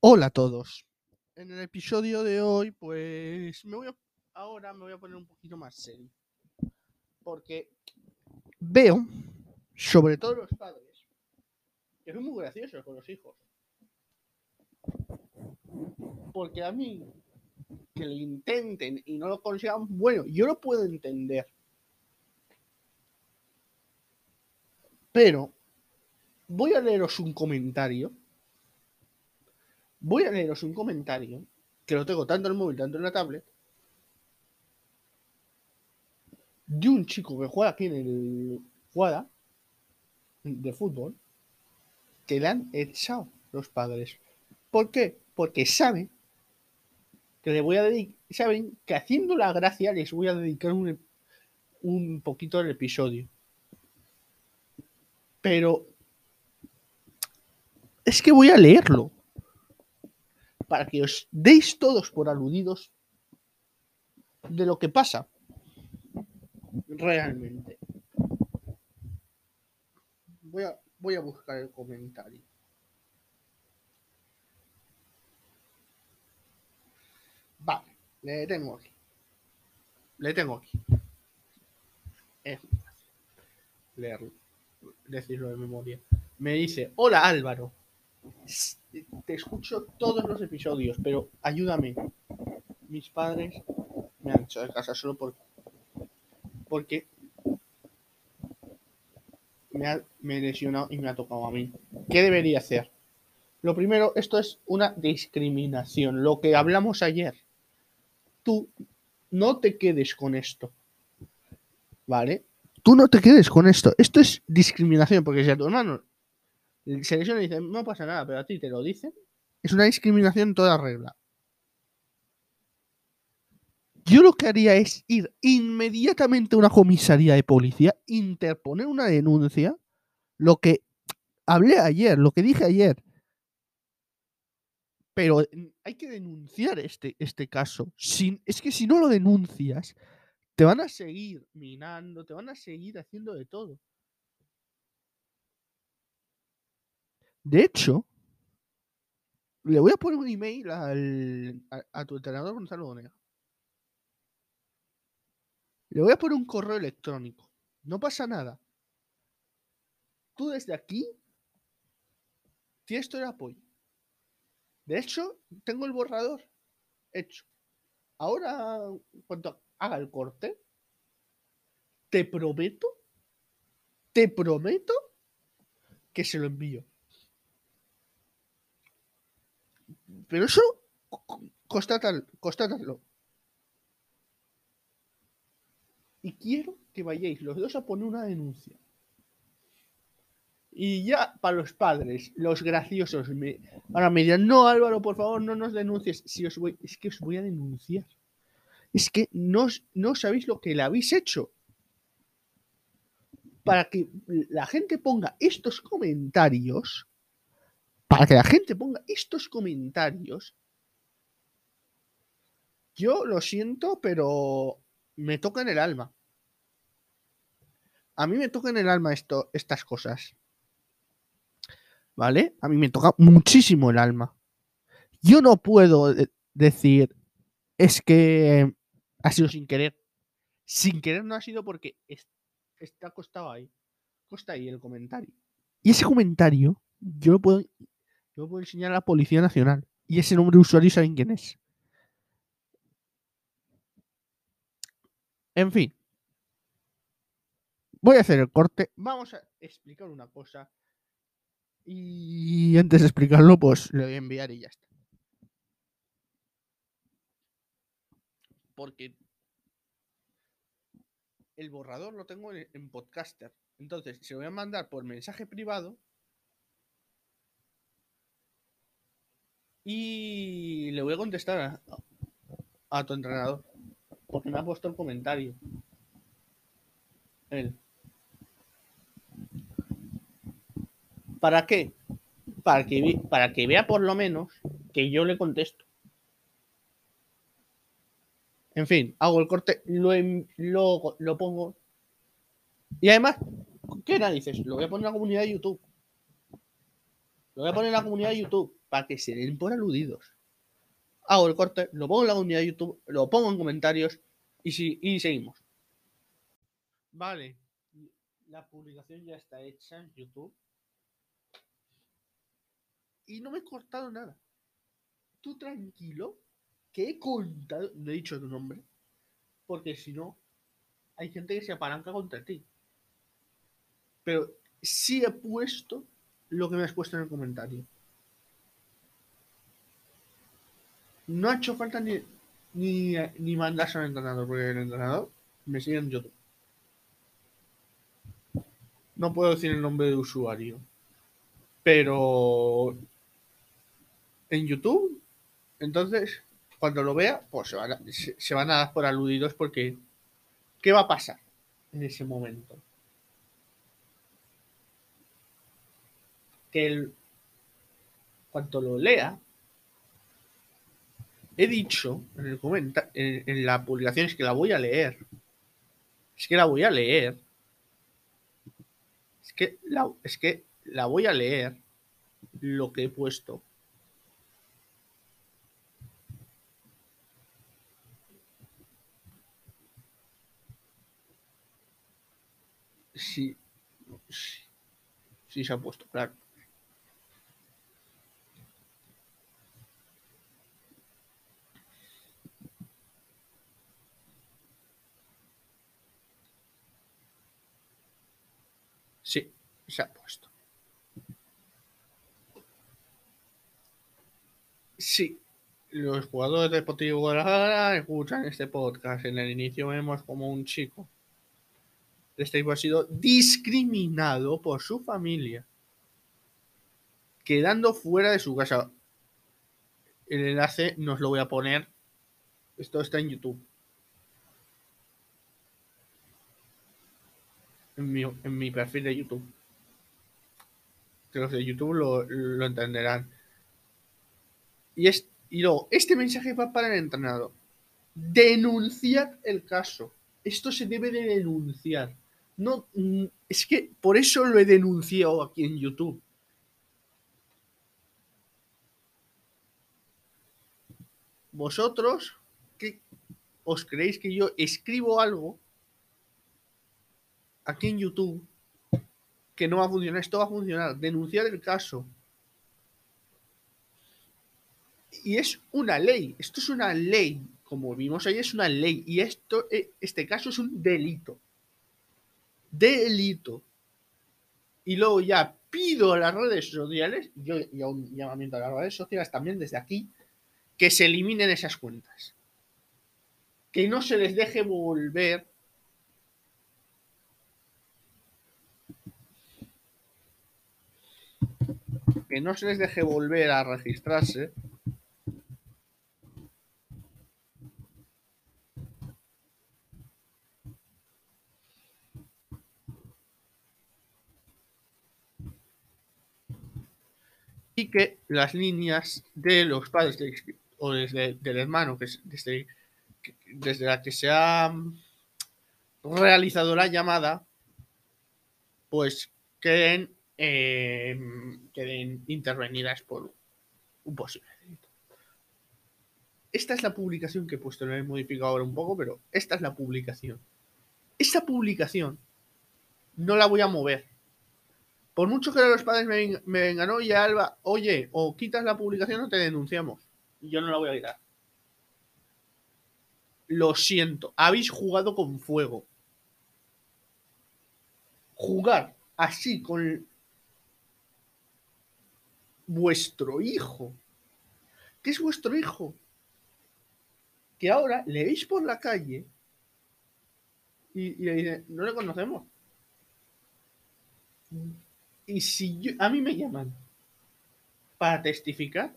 Hola a todos. En el episodio de hoy, pues me voy a, ahora me voy a poner un poquito más serio. Porque veo, sobre todo los padres, que son muy graciosos con los hijos. Porque a mí, que lo intenten y no lo consigan, bueno, yo lo puedo entender. Pero voy a leeros un comentario voy a leeros un comentario que lo tengo tanto en el móvil, tanto en la tablet, de un chico que juega aquí en el Guada de fútbol, que le han echado los padres. ¿Por qué? Porque saben que le voy a dedicar, saben que haciendo la gracia les voy a dedicar un, un poquito del episodio. Pero es que voy a leerlo para que os deis todos por aludidos de lo que pasa realmente. Voy a, voy a buscar el comentario. Vale, le tengo aquí. Le tengo aquí. Es leerlo, decirlo de memoria. Me dice, hola Álvaro, te escucho todos los episodios, pero ayúdame. Mis padres me han hecho de casa solo por, porque me, ha, me lesionado y me ha tocado a mí. ¿Qué debería hacer? Lo primero, esto es una discriminación, lo que hablamos ayer. Tú no te quedes con esto. ¿Vale? Tú no te quedes con esto. Esto es discriminación, porque si a tu hermano se lesiona y dice, no pasa nada, pero a ti te lo dicen, es una discriminación en toda regla. Yo lo que haría es ir inmediatamente a una comisaría de policía, interponer una denuncia, lo que hablé ayer, lo que dije ayer. Pero hay que denunciar este, este caso. Es que si no lo denuncias, te van a seguir minando, te van a seguir haciendo de todo. De hecho, le voy a poner un email al, a, tu entrenador Gonzalo Bonega. Le voy a poner un correo electrónico. No pasa nada. Tú desde aquí tienes todo el apoyo. De hecho, tengo el borrador hecho. Ahora, cuando haga el corte, te prometo, te prometo que se lo envío. Pero eso, constatadlo. Y quiero que vayáis los dos a poner una denuncia. Y ya para los padres, los graciosos, ahora me dirán, no Álvaro, por favor, no nos denuncies. Si os voy, es que os voy a denunciar. Es que no, no sabéis lo que le habéis hecho. Para que la gente ponga estos comentarios, para que la gente ponga estos comentarios, yo lo siento, pero me toca en el alma. A mí me toca en el alma esto, estas cosas. ¿Vale? A mí me toca muchísimo el alma. Yo no puedo decir, es que ha sido sin querer. Sin querer no ha sido porque está acostado ahí. Costa ahí el comentario. Y ese comentario yo lo puedo yo puedo enseñar a la Policía Nacional. Y ese nombre de usuario saben quién es. En fin. Voy a hacer el corte. Vamos a explicar una cosa. Y antes de explicarlo, pues le voy a enviar y ya está. Porque el borrador lo tengo en, podcaster. Entonces, se lo voy a mandar por mensaje privado Y le voy a contestar a, tu entrenador. Porque me ha puesto el comentario. Él. ¿Para qué? Para que, para que vea por lo menos que yo le contesto. En fin, hago el corte, lo, lo, lo pongo. Y además, ¿qué narices? Lo voy a poner en la comunidad de YouTube. Lo voy a poner en la comunidad de YouTube para que se den por aludidos. Hago el corte, lo pongo en la comunidad de YouTube, lo pongo en comentarios y, si, y seguimos. Vale, la publicación ya está hecha en YouTube. Y no me he cortado nada. Tú tranquilo, que he contado, no he dicho tu nombre, porque si no, hay gente que se apalanca contra ti. Pero sí he puesto lo que me has puesto en el comentario. No ha hecho falta ni, ni, ni mandarse al entrenador, porque el entrenador me sigue en YouTube. No puedo decir el nombre de usuario. Pero en YouTube, entonces, cuando lo vea, pues se van a, se van a dar por aludidos porque ¿qué va a pasar en ese momento? Que el, cuando lo lea, he dicho en el comentario, en, en, la publicación, es que la voy a leer. Es que la voy a leer. Es que la, es que la voy a leer lo que he puesto. Sí, sí, sí se ha puesto, claro. Sí, se ha puesto. Sí, los jugadores de Deportivo Guadalajara escuchan este podcast. En el inicio vemos como un chico de este tipo ha sido discriminado por su familia, quedando fuera de su casa. El enlace nos lo voy a poner. Esto está en YouTube. en mi, en mi perfil de YouTube. Que los de YouTube lo, lo entenderán. Y, es, y luego, este mensaje va para el entrenador. Denunciad el caso. Esto se debe de denunciar. No, mm, es que por eso lo he denunciado aquí en YouTube. Vosotros, ¿qué os creéis que yo escribo algo aquí en YouTube que no va a funcionar. Esto va a funcionar. Denunciar el caso. Y es una ley. Esto es una ley. Como vimos ahí, es una ley. Y esto, eh, este caso es un delito. Delito. Y luego ya pido a las redes sociales, yo y un llamamiento a las redes sociales también desde aquí, que se eliminen esas cuentas. Que no se les deje volver que no se les deje volver a registrarse. Y que las líneas de los padres o desde del hermano, que es desde, desde la que se ha realizado la llamada, pues queden eh, queden intervenidas por un posible. Esta es la publicación que he puesto, lo he modificado ahora un poco, pero esta es la publicación. Esta publicación no la voy a mover. Por mucho que los padres me, me vengan, oye Alba, oye, o quitas la publicación o te denunciamos. Yo no la voy a quitar. Lo siento, habéis jugado con fuego. Jugar así con vuestro hijo. ¿Qué es vuestro hijo? Que ahora le veis por la calle y, le no le conocemos. Y si yo, a mí me llaman para testificar,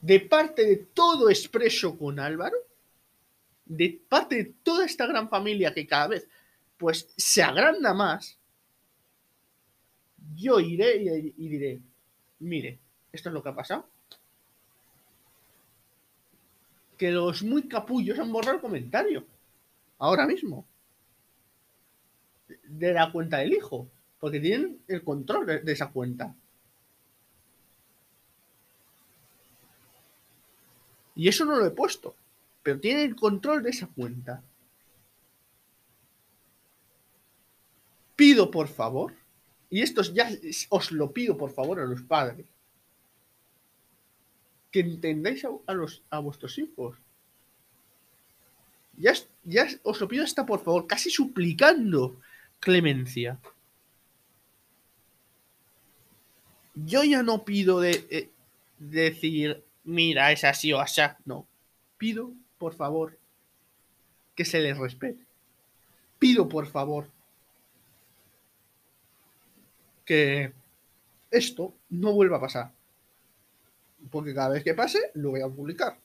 de parte de todo expreso con Álvaro, de parte de toda esta gran familia que cada vez pues se agranda más, yo iré y diré, mire, esto es lo que ha pasado. Que los muy capullos han borrado el comentario. Ahora mismo. De la cuenta del hijo. Porque tienen el control de, esa cuenta. Y eso no lo he puesto. Pero tiene el control de esa cuenta. Pido por favor, y esto ya os lo pido por favor a los padres, que entendáis a, vuestros hijos. Ya, os lo pido hasta por favor, casi suplicando clemencia. Yo ya no pido de, eh, decir, mira, es así o así. No. Pido, por favor, que se les respete. Pido, por favor, que esto no vuelva a pasar. Porque cada vez que pase, lo voy a publicar.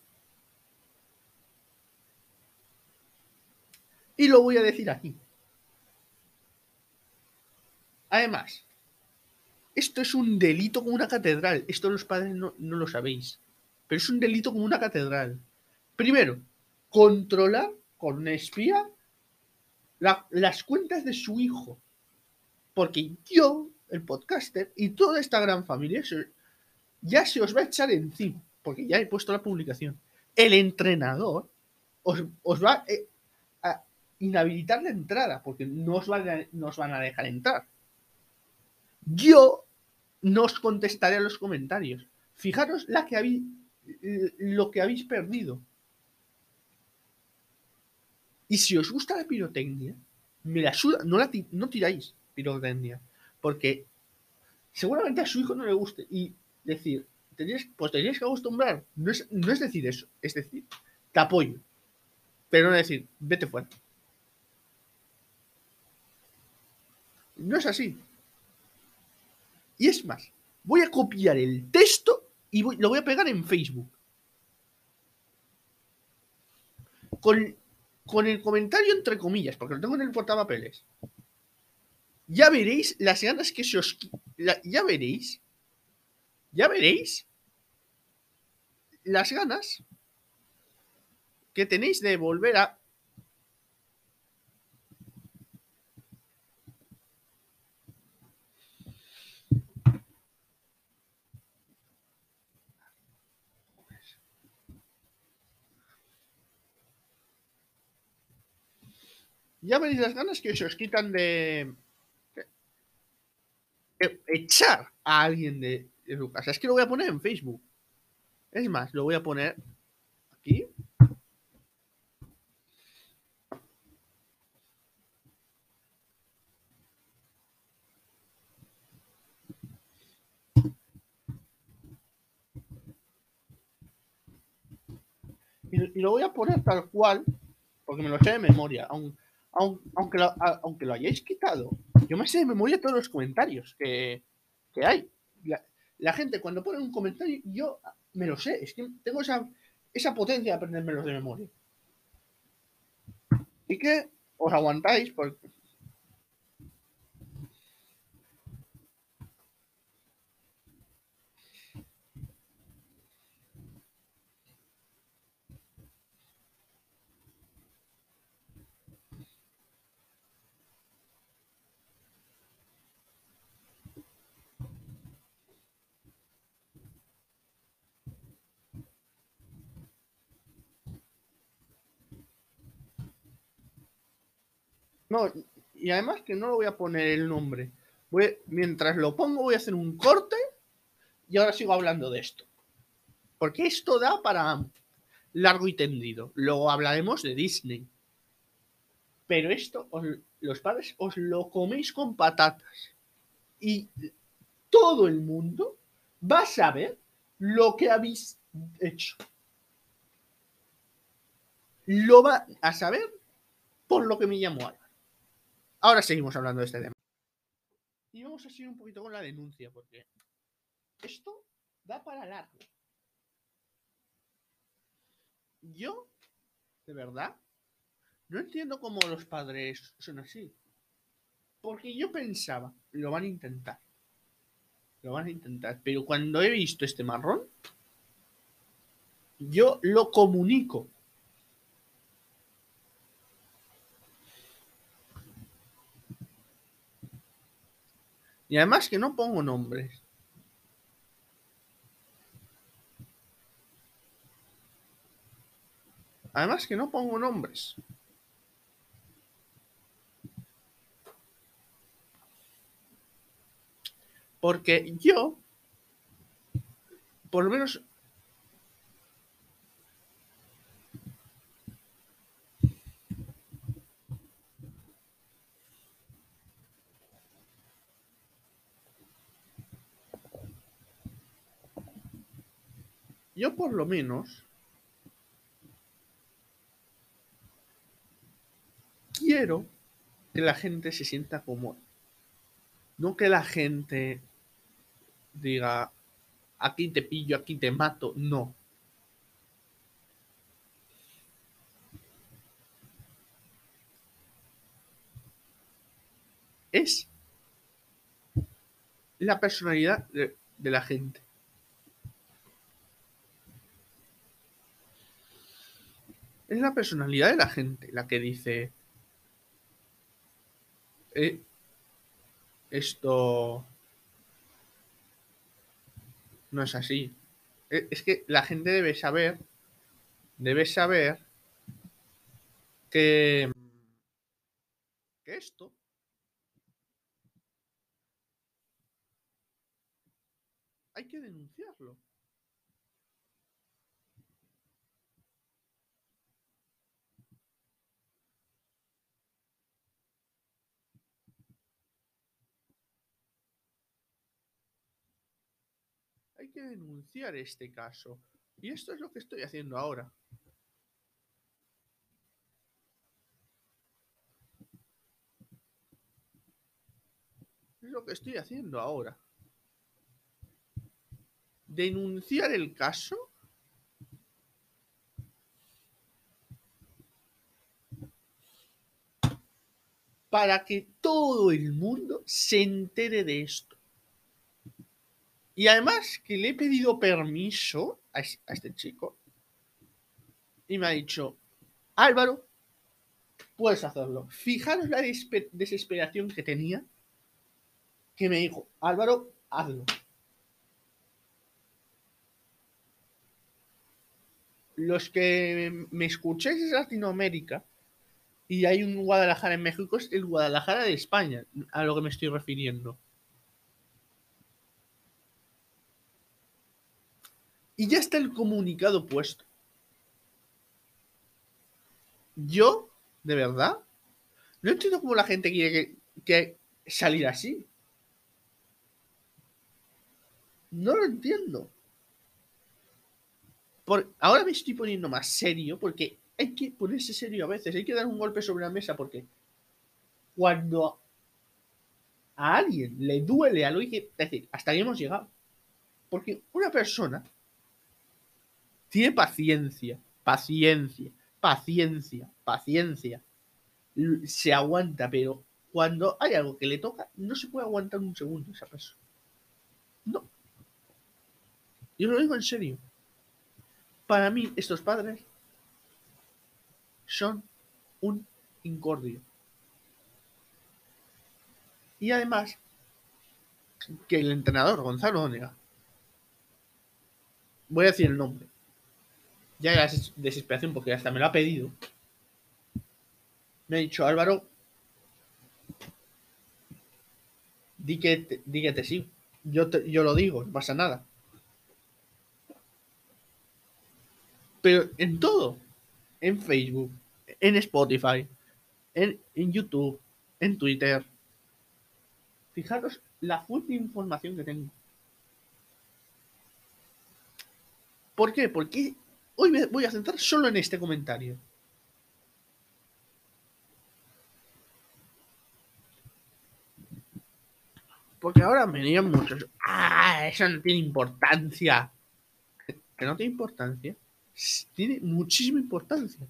Y lo voy a decir aquí. Además, esto es un delito como una catedral. Esto los padres no, lo sabéis. Pero es un delito como una catedral. Primero, controlar con una espía las cuentas de su hijo. Porque yo, el podcaster, y toda esta gran familia, ya se os va a echar encima. Porque ya he puesto la publicación. El entrenador os, va eh, a inhabilitar la entrada. Porque no os, no os van a dejar entrar. Yo no os contestaré a los comentarios. Fijaros lo que habéis perdido. Y si os gusta la pirotecnia, me la suda, no, la no tiráis pirotecnia, porque seguramente a su hijo no le guste. Y decir, pues tenéis que acostumbrar. No es, no es decir eso, es decir, te apoyo. Pero no decir, vete fuera. No es así. Y es más, voy a copiar el texto y lo voy a pegar en Facebook. Con, con el comentario entre comillas, porque lo tengo en el portapapeles. Ya veréis las ganas que se os... ya veréis. Ya veréis las ganas que tenéis de volver a ya veréis las ganas que os quitan de, echar a alguien de, casa. Es que lo voy a poner en Facebook. Es más, lo voy a poner aquí. Y, lo voy a poner tal cual, porque me lo sé de memoria. Aún, aunque lo, aunque lo hayáis quitado, yo me sé de memoria todos los comentarios que, hay. La, gente cuando pone un comentario, yo me lo sé, es que tengo esa, esa potencia de aprendérmelos de memoria. Y que os aguantáis porque No, y además que no lo voy a poner el nombre. Mientras lo pongo voy a hacer un corte y ahora sigo hablando de esto. Porque esto da para largo y tendido. Luego hablaremos de Disney. Pero esto, los padres os lo coméis con patatas. Y todo el mundo va a saber lo que habéis hecho. Lo va a saber por lo que me Álvaro. Ahora seguimos hablando de este tema. Y vamos a seguir un poquito con la denuncia, porque esto da para largo. Yo, de verdad, no entiendo cómo los padres son así. Porque yo pensaba, lo van a intentar. Lo van a intentar. Pero cuando he visto este marrón, yo lo comunico Y además que no pongo nombres. Además que no pongo nombres. Porque yo, por lo menos yo por lo menos quiero que la gente se sienta cómoda. No que la gente diga, aquí te pillo, aquí te mato. No. Es la personalidad de, de la gente. Es la personalidad de la gente la que dice, eh, esto no es así. Eh, es que la gente debe saber, debe saber que, que esto hay que denunciarlo. hay denunciar este caso. Y esto es lo que estoy haciendo ahora. Es lo que estoy haciendo ahora. Denunciar el caso. Para que todo el mundo se entere de esto. Y además que le he pedido permiso a, este chico. Y me ha dicho, Álvaro, puedes hacerlo. Fijaros la desesperación que tenía. Que me dijo, Álvaro, hazlo. Los que me escuchéis es Latinoamérica y hay un Guadalajara en México, es el Guadalajara de España, a lo que me estoy refiriendo. Y ya está el comunicado puesto. Yo, de verdad, no entiendo cómo la gente quiere que, salir así. No lo entiendo. Por, ahora me estoy poniendo más serio porque hay que ponerse serio a veces, hay que dar un golpe sobre la mesa porque cuando a alguien le duele algo, hay que decir, hasta ahí hemos llegado. Porque una persona tiene paciencia, paciencia, paciencia, paciencia. Se aguanta, pero cuando hay algo que le toca, no se puede aguantar un segundo esa persona. No. Yo lo digo en serio. Para mí, estos padres son un incordio. Y además, que el entrenador, Gonzalo Onega, voy a decir el nombre, ya era desesperación porque hasta me lo ha pedido. Me ha dicho, Álvaro, di que te, sí. Yo, yo lo digo, no pasa nada. Pero en todo, en Facebook, en Spotify, en, en YouTube, en Twitter. Fijaros la fuerte información que tengo. ¿Por qué? Porque Hoy voy a centrar solo en este comentario. Porque ahora me digan muchos, ah, eso no tiene importancia. Que no tiene importancia. Tiene muchísima importancia.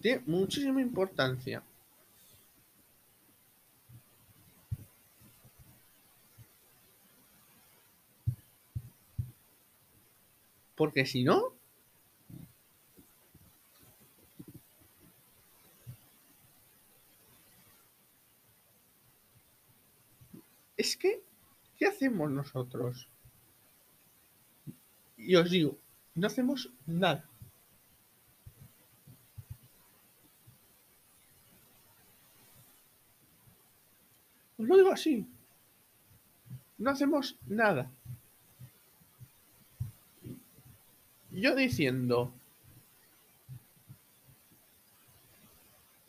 Tiene muchísima importancia. Porque si no, es que, ¿qué hacemos nosotros? Y os digo, no hacemos nada. Os lo digo así. No hacemos nada. Yo diciendo,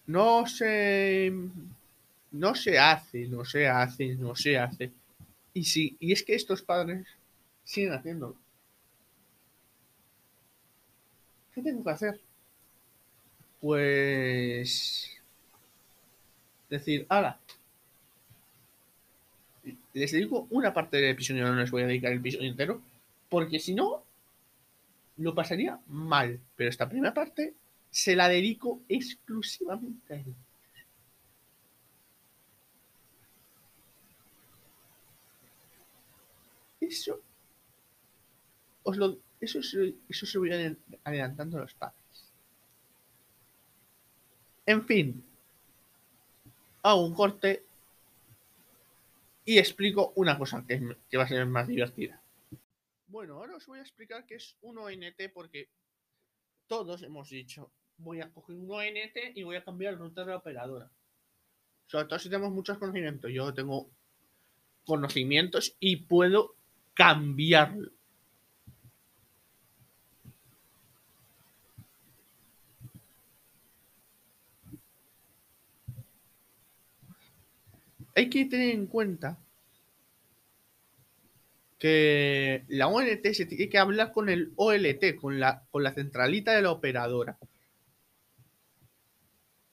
no se, no se hace, no se hace, no se hace. Y sí, y es que estos padres siguen haciéndolo. ¿Qué tengo que hacer? Pues decir, ahora, les dedico una parte del episodio, no les voy a dedicar el episodio entero, porque si no, lo pasaría mal. Pero esta primera parte se la dedico exclusivamente a él. Eso, os lo, eso, eso se voy adelantando los padres. En fin, hago un corte y explico una cosa que va a ser más divertida. Bueno, ahora os voy a explicar qué es un ONT porque todos hemos dicho, voy a coger un ONT y voy a cambiar el router de la operadora. Sobre todo si tenemos muchos conocimientos. Yo tengo conocimientos y puedo cambiarlo. Hay que tener en cuenta que la ONT se tiene que hablar con el OLT, con la, con la centralita de la operadora.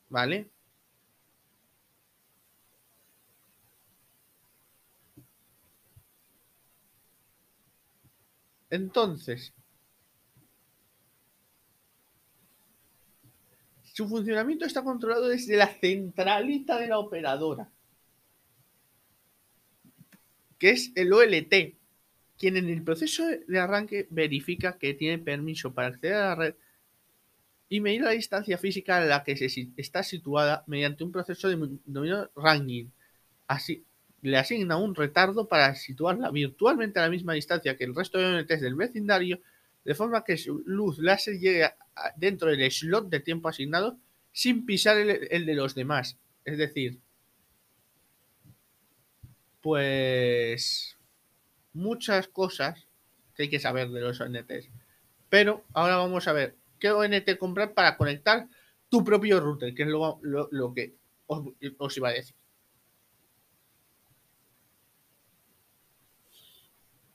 ¿Vale? Entonces, su funcionamiento está controlado desde la centralita de la operadora, que es el OLT, quien en el proceso de arranque verifica que tiene permiso para acceder a la red y medir la distancia física a la que se está situada mediante un proceso denominado ranging. Así, le asigna un retardo para situarla virtualmente a la misma distancia que el resto de ONTs del vecindario, de forma que su luz láser llegue dentro del slot de tiempo asignado sin pisar el de los demás. Es decir, pues muchas cosas que hay que saber de los ONTs. Pero ahora vamos a ver qué ONT comprar para conectar tu propio router, que es lo, que os, iba a decir.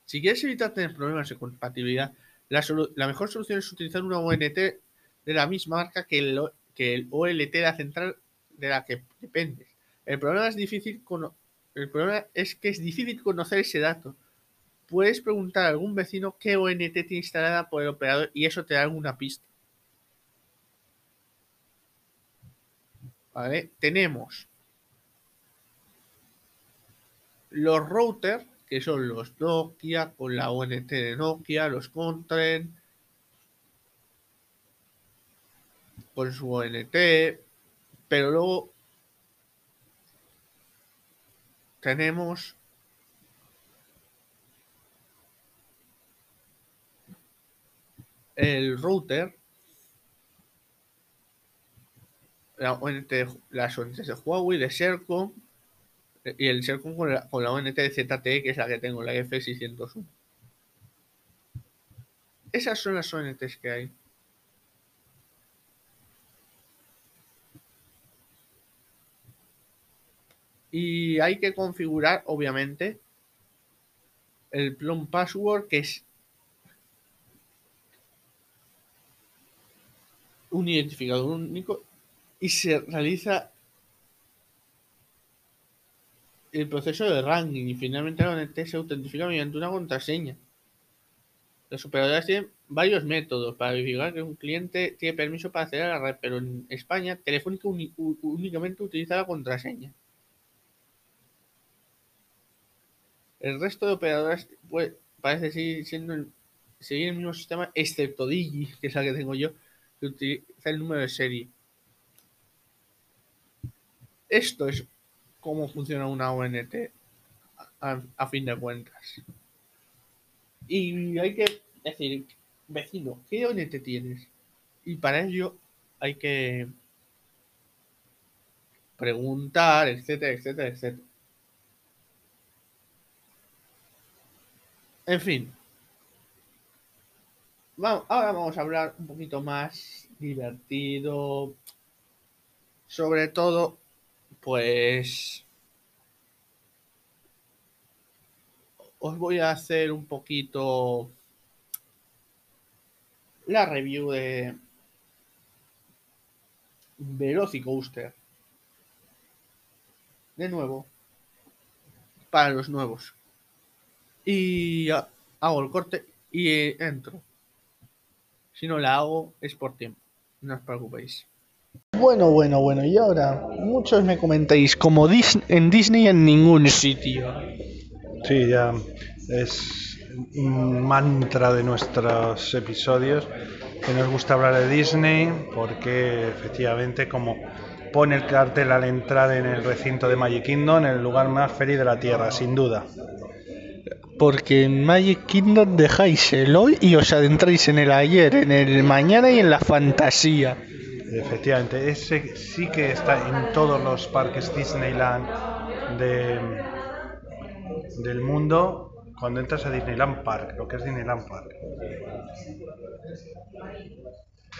Si quieres evitar tener problemas de compatibilidad, la, mejor solución es utilizar una ONT de la misma marca que el, que el OLT de la central de la que dependes. El problema es difícil el problema es que es difícil conocer ese dato puedes preguntar a algún vecino qué ONT tiene instalada por el operador y eso te da alguna pista. ¿Vale? Tenemos los routers, que son los Nokia con la ONT de Nokia, los Contren con su ONT, pero luego tenemos el router, la ONT, las ONTs de Huawei, de Sercom y el Sercom con la, con la ONT de ZTE, que es la que tengo, la F601. Esas son las ONTs que hay. Y hay que configurar, obviamente, el plum password, que es un identificador único y se realiza el proceso de ranking y finalmente la ONT se autentifica mediante una contraseña. Las operadoras tienen varios métodos para verificar que un cliente tiene permiso para acceder a la red, pero en España Telefónica únicamente utiliza la contraseña. El resto de operadoras pues, parece seguir siendo el, seguir el mismo sistema, excepto Digi, que es la que tengo yo, utiliza el número de serie. Esto es cómo funciona una ONT a, fin de cuentas. Y hay que decir, vecino, ¿qué ONT tienes? Y para ello hay que preguntar, etcétera, etcétera, etcétera. En fin. Vamos, ahora vamos a hablar un poquito más divertido. Sobre todo, pues... Os voy a hacer un poquito la review de Velocicoaster. De nuevo. Para los nuevos. Y hago el corte y entro. Si no la hago es por tiempo. No os preocupéis. Bueno, bueno, bueno. Y ahora, muchos me comentáis, como en Disney en ningún sitio. Sí, ya es un mantra de nuestros episodios que nos gusta hablar de Disney porque efectivamente como pone el cartel al entrar en el recinto de Magic Kingdom, en el lugar más feliz de la Tierra, sin duda. Porque en Magic Kingdom dejáis el hoy y os adentráis en el ayer, en el mañana y en la fantasía. Efectivamente, ese sí que está en todos los parques Disneyland de, del mundo cuando entras a Disneyland Park, lo que es Disneyland Park.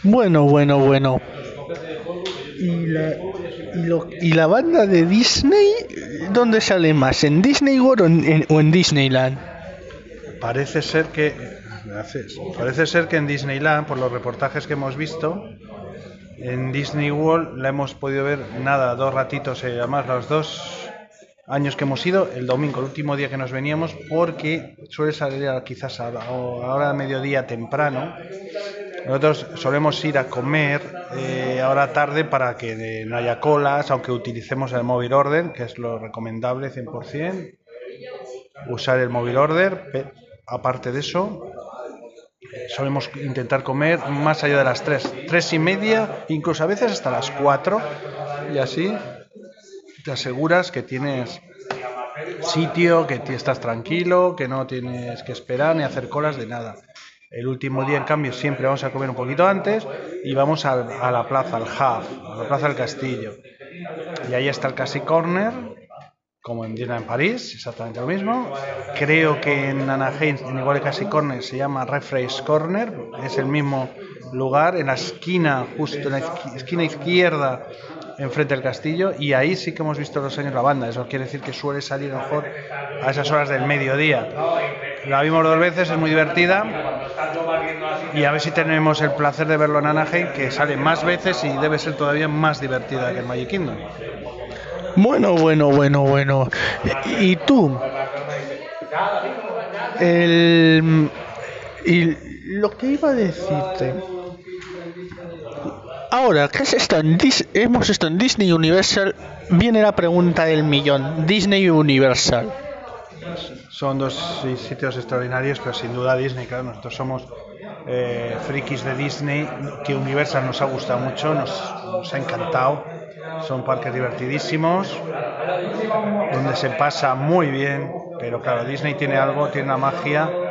Bueno, bueno, bueno. ¿Y la, y, la banda de Disney dónde sale más? ¿En Disney World o en, Disneyland? Parece ser que parece ser que en Disneyland, por los reportajes que hemos visto, en Disney World la hemos podido ver nada, dos ratitos, eh, además los dos años que hemos ido, el domingo, el último día que nos veníamos, porque suele salir quizás a la hora de mediodía temprano. Nosotros solemos ir a comer eh, ahora tarde para que no haya colas, aunque utilicemos el móvil order, que es lo recomendable 100%. Usar el móvil order, aparte de eso, solemos intentar comer más allá de las 3, 3 y media, incluso a veces hasta las 4, y así te aseguras que tienes sitio, que estás tranquilo, que no tienes que esperar ni hacer colas de nada. El último día, en cambio, siempre vamos a comer un poquito antes y vamos a, la plaza, al Hub, a la plaza del Castillo. Y ahí está el Cassie Corner, como en Dina en París, exactamente lo mismo. Creo que en Anaheim, en igual que Cassie Corner, se llama Refresh Corner, es el mismo lugar, en la esquina, justo en la esquina izquierda enfrente del castillo y ahí sí que hemos visto los años la banda. Eso quiere decir que suele salir mejor a esas horas del mediodía. La vimos dos veces, es muy divertida y a ver si tenemos el placer de verlo en Anaheim, que sale más veces y debe ser todavía más divertida que el Magic Kingdom. Bueno, bueno, bueno, bueno. ¿Y tú? El... Y lo que iba a decirte Ahora ¿qué es esto hemos estado en Disney Universal, viene la pregunta del millón. Disney Universal. Son dos sitios extraordinarios, pero sin duda Disney, claro, nosotros somos eh, frikis de Disney, que Universal nos ha gustado mucho, nos, nos ha encantado. Son parques divertidísimos, donde se pasa muy bien, pero claro, Disney tiene algo, tiene una magia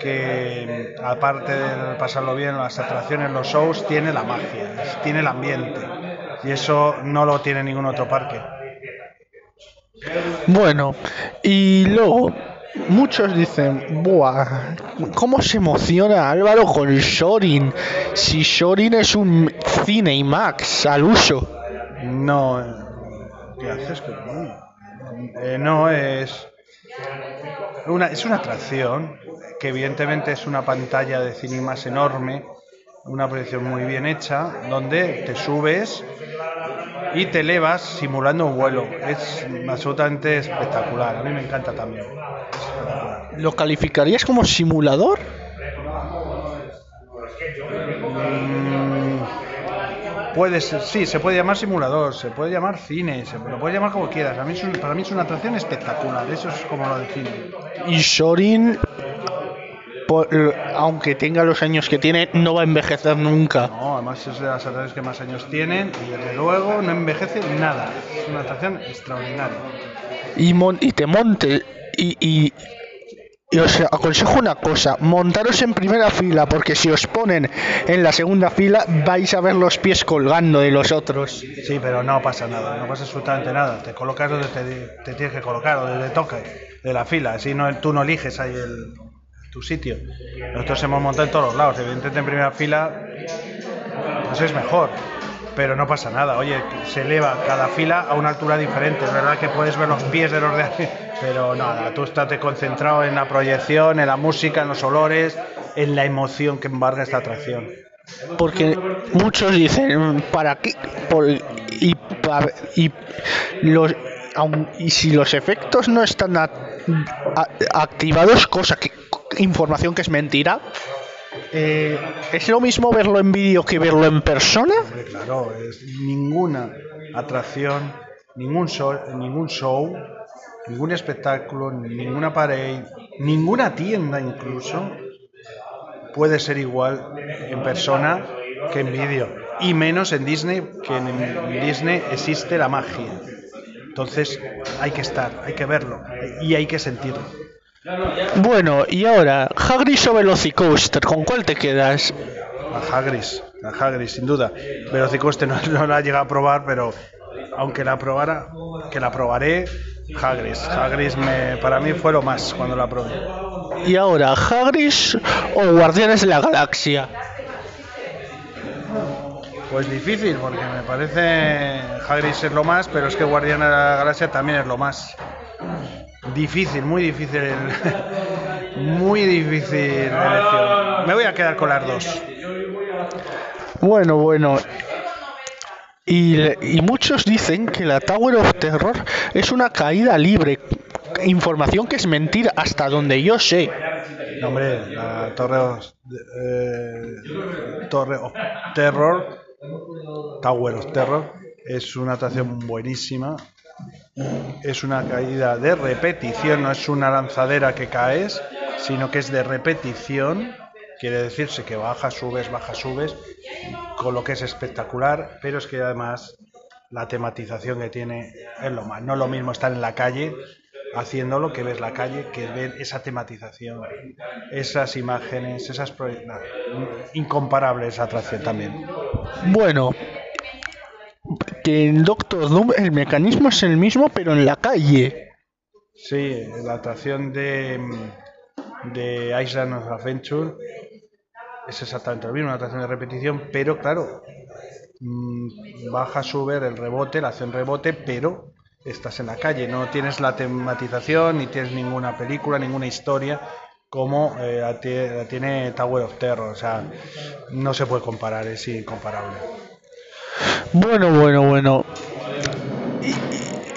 que aparte de pasarlo bien, las atracciones, los shows, tiene la magia, tiene el ambiente. Y eso no lo tiene ningún otro parque. Bueno, y luego muchos dicen, ¡buah! ¿Cómo se emociona Álvaro con Shorin? Si Shorin es un cine y Max al uso. No, ¿qué haces? Eh, no, es una, es una atracción que evidentemente es una pantalla de cinemas enorme, una proyección muy bien hecha, donde te subes y te elevas simulando un vuelo. Es absolutamente espectacular, a mí me encanta también. ¿Lo calificarías como simulador? Puede ser, sí, se puede llamar simulador, se puede llamar cine, se lo puede llamar como quieras. A mí para mí es una atracción espectacular, eso es como lo define. Y Shorin aunque tenga los años que tiene, no va a envejecer nunca. No, además es de las atracciones que más años tienen y desde luego no envejece nada. Es una atracción extraordinaria. Y, y te monte y, y os aconsejo una cosa, montaros en primera fila, porque si os ponen en la segunda fila vais a ver los pies colgando de los otros. Sí, pero no pasa nada, no pasa absolutamente nada. Te colocas donde te, tienes que colocar, donde te toca, de la fila. Así no, tú no eliges ahí el, tu sitio. Nosotros hemos montado en todos los lados. Evidentemente en primera fila pues es mejor pero no pasa nada. Oye, se eleva cada fila a una altura diferente. Es verdad que puedes ver los pies de los de pero nada, tú estás concentrado en la proyección, en la música, en los olores, en la emoción que embarga esta atracción. Porque muchos dicen, ¿para qué? y, y, los, y si los efectos no están activados, cosa que información que es mentira, eh, ¿Es lo mismo verlo en vídeo que verlo en persona? claro, es ninguna atracción, ningún show, ningún show, ningún espectáculo, ninguna pared, ninguna tienda incluso puede ser igual en persona que en vídeo. Y menos en Disney, que en Disney existe la magia. Entonces hay que estar, hay que verlo y hay que sentirlo. Bueno, y ahora, Hagrid o Velocicoaster, ¿con cuál te quedas? A Hagrid, a Hagrid, sin duda. Velocicoaster no, no la he llegado a probar, pero aunque la probara, que la probaré, Hagrid. Hagrid me, para mí fue lo más cuando la probé. Y ahora, Hagrid o Guardianes de la Galaxia. Pues difícil, porque me parece Hagrid es lo más, pero es que Guardianes de la Galaxia también es lo más. Difícil, muy difícil. muy difícil elección. Me voy a quedar con las dos. Bueno, bueno. Y, y, muchos dicen que la Tower of Terror es una caída libre. Información que es mentira hasta donde yo sé. hombre, la Torre of, eh, Torre of Terror, Tower of Terror, es una atracción buenísima es una caída de repetición, no es una lanzadera que caes, sino que es de repetición. Quiere decirse que bajas, subes, bajas, subes, con lo que es espectacular, pero es que además la tematización que tiene es lo más. No lo mismo estar en la calle haciéndolo que ves la calle, que ver esa tematización, esas imágenes, esas incomparables atracción también. Bueno, que en Doctor Doom el mecanismo es el mismo, pero en la calle. Sí, la atracción de, de Island of Adventure es exactamente lo mismo, una atracción de repetición, pero claro, mm, baja, sube el rebote, la acción rebote, pero estás en la calle, no tienes la tematización, ni tienes ninguna película, ninguna historia como eh, la tiene Tower of Terror, o sea, no se puede comparar, es incomparable. Bueno, bueno, bueno.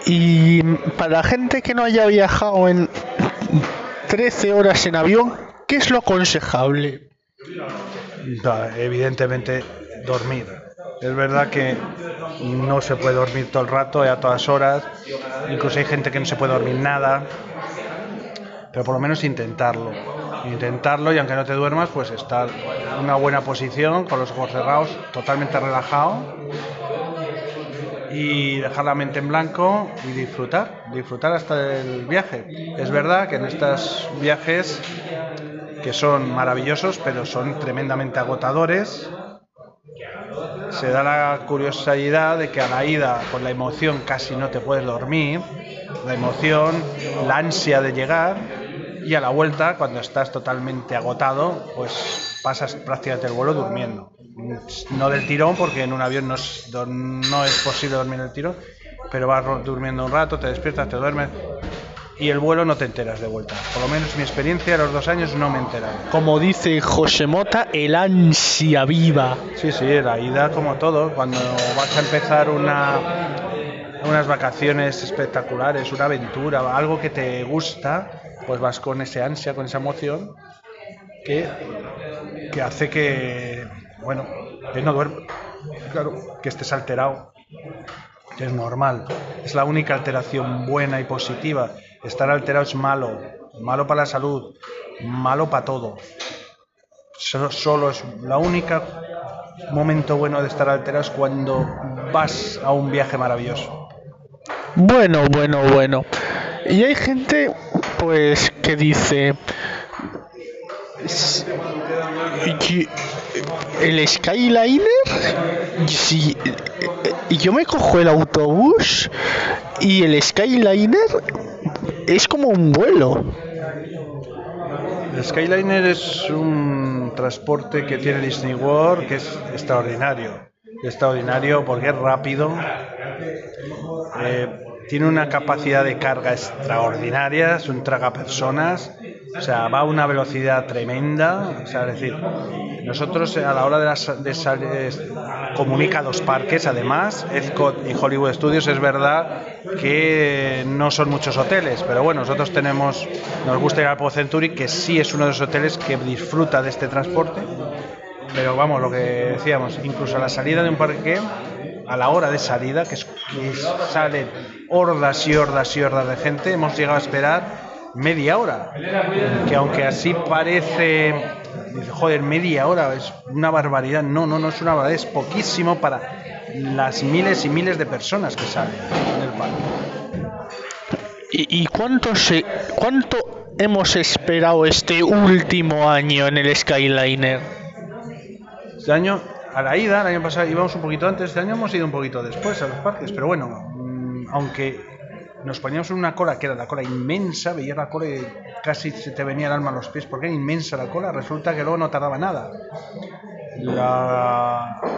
Y, para gente que no haya viajado en 13 horas en avión, ¿qué es lo aconsejable? evidentemente dormir. Es verdad que no se puede dormir todo el rato y a todas horas. Incluso hay gente que no se puede dormir nada. Pero por lo menos intentarlo. Intentarlo y aunque no te duermas, pues estar en una buena posición, con los ojos cerrados, totalmente relajado y dejar la mente en blanco y disfrutar, disfrutar hasta el viaje. Es verdad que en estos viajes que son maravillosos, pero son tremendamente agotadores, se da la curiosidad de que a la ida, con la emoción, casi no te puedes dormir, la emoción, la ansia de llegar, y a la vuelta, cuando estás totalmente agotado, pues pasas prácticamente el vuelo durmiendo no del tirón, porque en un avión no es, no es posible dormir el tirón, pero vas durmiendo un rato, te despiertas, te duermes y el vuelo no te enteras de vuelta. Por lo menos mi experiencia a los dos años no me enterado. Como dice José Mota, el ansia viva. Sí, sí, la ida como todo. Cuando vas a empezar una, unas vacaciones espectaculares, una aventura, algo que te gusta, pues vas con ese ansia, con esa emoción que, que hace que bueno, que no duerme, claro, que estés alterado, que es normal. Es la única alteración buena y positiva. Estar alterado es malo, malo para la salud, malo para todo. Solo, es la única momento bueno de estar alterado es cuando vas a un viaje maravilloso. Bueno, bueno, bueno. Y hay gente pues que dice, El Skyliner, si yo me cojo el autobús y el Skyliner es como un vuelo. El Skyliner es un transporte que tiene Disney World que es extraordinario. Extraordinario porque es rápido, eh, tiene una capacidad de carga extraordinaria, es un tragapersonas, o sea, va a una velocidad tremenda, o sea, es decir, nosotros a la hora de, las, de sal- es- comunica dos parques, además, Epcot y Hollywood Studios, es verdad que no son muchos hoteles, pero bueno, nosotros tenemos, nos gusta ir al Port Century, que sí es uno de los hoteles que disfruta de este transporte, pero vamos, lo que decíamos, incluso a la salida de un parque, a la hora de salida, que, es, que salen hordas y hordas y hordas de gente, hemos llegado a esperar media hora. Que aunque así parece, dice, joder, media hora es una barbaridad. No, no, no es una barbaridad, es poquísimo para las miles y miles de personas que salen del parque. ¿Y, y cuánto, se, cuánto hemos esperado este último año en el Skyliner? Este año, a la ida, el año pasado íbamos un poquito antes, este año hemos ido un poquito después a los parques, pero bueno, mm, aunque nos poníamos en una cola que era la cola inmensa, veías la cola y casi se te venía el alma a los pies porque era inmensa la cola, resulta que luego no tardaba nada.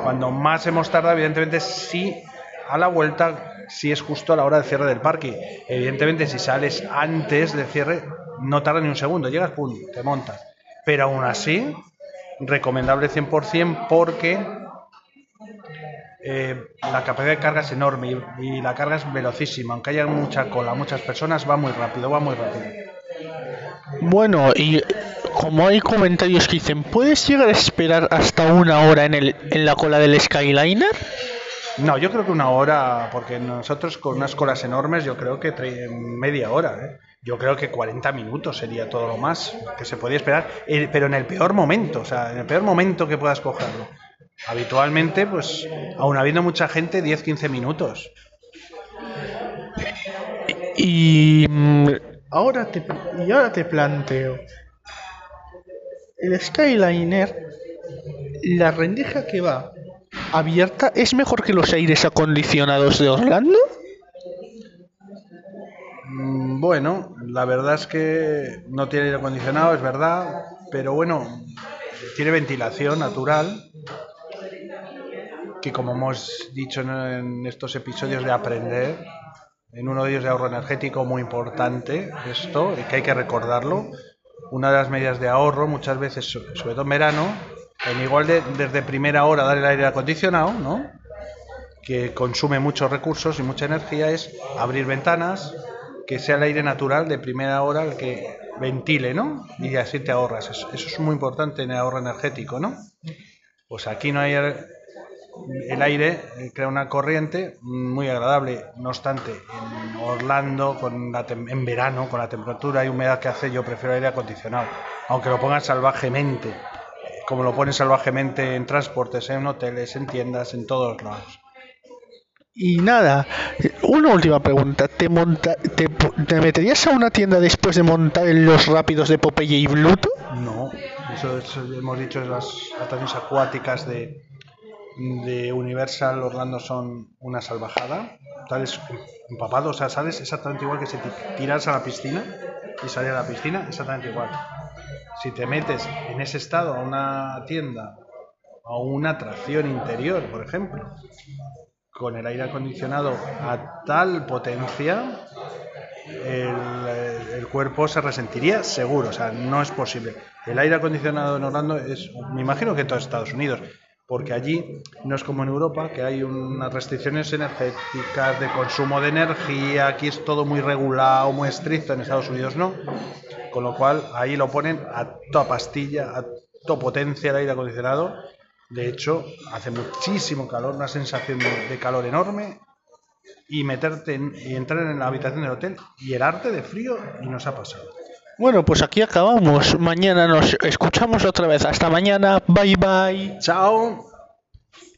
Cuando más hemos tardado, evidentemente sí, a la vuelta, sí es justo a la hora del cierre del parque. Evidentemente, si sales antes del cierre, no tarda ni un segundo, llegas, pum, te montas. Pero aún así, recomendable 100% porque eh, la capacidad de carga es enorme y, y la carga es velocísima. Aunque haya mucha cola, muchas personas, va muy rápido, va muy rápido. Bueno, y como hay comentarios que dicen, ¿puedes llegar a esperar hasta una hora en, el, en la cola del Skyliner? No, yo creo que una hora, porque nosotros con unas colas enormes, yo creo que media hora. ¿eh? Yo creo que 40 minutos sería todo lo más que se podía esperar, eh, pero en el peor momento, o sea, en el peor momento que puedas cogerlo. Habitualmente, pues, aún habiendo mucha gente, 10-15 minutos. Y mm, ahora te, y ahora te planteo, el Skyliner, la rendeja que va abierta es mejor que los aires acondicionados de Orlando? Mm, Bueno, la verdad es que no tiene aire acondicionado, es verdad, pero bueno, tiene ventilación natural, que como hemos dicho en, estos episodios de aprender, en uno de ellos de ahorro energético muy importante, esto, y que hay que recordarlo, una de las medidas de ahorro muchas veces, so- sobre todo en verano, en igual de desde primera hora dar el aire acondicionado, ¿no? que consume muchos recursos y mucha energía es abrir ventanas, que sea el aire natural de primera hora el que ventile, ¿no? Y así te ahorras. Eso, es muy importante en el ahorro energético, ¿no? Pues aquí no hay el, aire, crea una corriente muy agradable. No obstante, en Orlando, con la en verano, con la temperatura y humedad que hace, yo prefiero aire acondicionado, aunque lo pongan salvajemente, como lo ponen salvajemente en transportes, en hoteles, en tiendas, en todos lados. Y nada, una última pregunta. ¿Te, monta, te, te meterías a una tienda después de montar en los rápidos de Popeye y Bluto? No, eso, es, hemos dicho, las atracciones acuáticas de, de Universal Orlando son una salvajada. Sales empapado, o sea, sales exactamente igual que si te tiras a la piscina y salir a la piscina, exactamente igual. Si te metes en ese estado a una tienda, a una atracción interior, por ejemplo, con el aire acondicionado a tal potencia, el, cuerpo se resentiría seguro, o sea, no es posible. El aire acondicionado en Orlando es, me imagino que en todos Estados Unidos, porque allí no es como en Europa, que hay unas restricciones energéticas de consumo de energía, aquí es todo muy regulado, muy estricto, en Estados Unidos no, con lo cual ahí lo ponen a toda pastilla, a toda potencia el aire acondicionado. De hecho, hace muchísimo calor, una sensación de, de calor enorme y meterte en- y entrar en la habitación del hotel y el arte de frío y nos ha pasado. Bueno, pues aquí acabamos. Mañana nos escuchamos otra vez. Hasta mañana. Bye bye. Chao.